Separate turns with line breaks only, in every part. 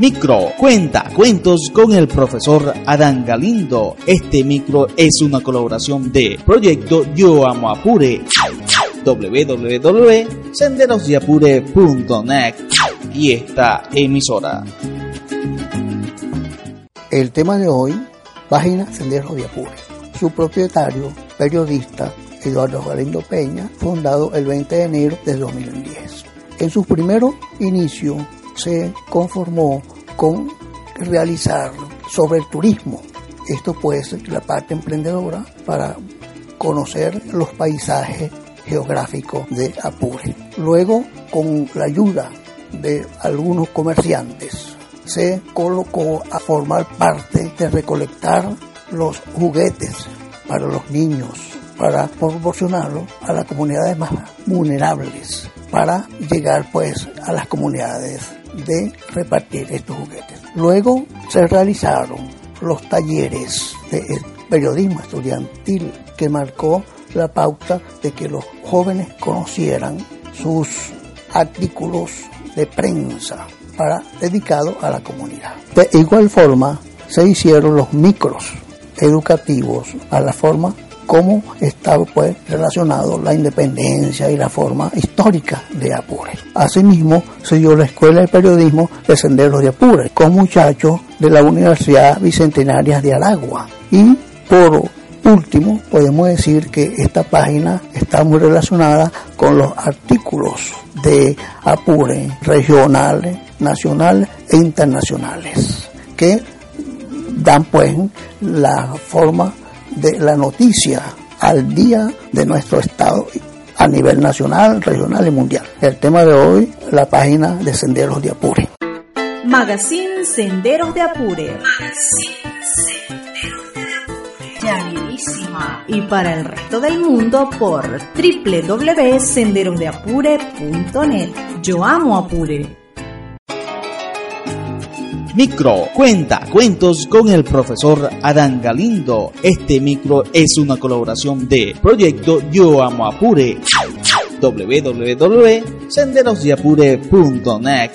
Micro cuenta cuentos con el profesor Adán Galindo. Este micro es una colaboración de Proyecto Yo Amo Apure, www.senderosdeapure.net y esta emisora.
El tema de hoy, página Senderos de Apure. Su propietario, periodista Eduardo Galindo Peña, fundado el 20 de enero de 2010. En sus primeros inicios se conformó con realizar sobre el turismo. Esto puede ser la parte emprendedora para conocer los paisajes geográficos de Apure. Luego, con la ayuda de algunos comerciantes, se colocó a formar parte de recolectar los juguetes para los niños, para proporcionarlos a las comunidades más vulnerables, para llegar pues a las comunidades de repartir estos juguetes. Luego se realizaron los talleres de periodismo estudiantil que marcó la pauta de que los jóvenes conocieran sus artículos de prensa para dedicados a la comunidad. De igual forma se hicieron los micros educativos a la forma como está pues relacionado la independencia y la forma histórica de Apure. Asimismo, se dio la Escuela de Periodismo de Senderos de Apure con muchachos de la Universidad Bicentenaria de Aragua. Y por último, podemos decir que esta página está muy relacionada con los artículos de Apure regionales, nacionales e internacionales que dan pues la forma de la noticia al día de nuestro estado a nivel nacional, regional y mundial. El tema de hoy, la página de Senderos de Apure.
Magazine Senderos de Apure. Magazine. Y para el resto del mundo por www.senderosdeapure.net. Yo amo Apure.
Micro cuenta cuentos con el profesor Adán Galindo. Este micro es una colaboración de Proyecto Yo Amo Apure, www.senderosdeapure.net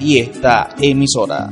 y esta emisora.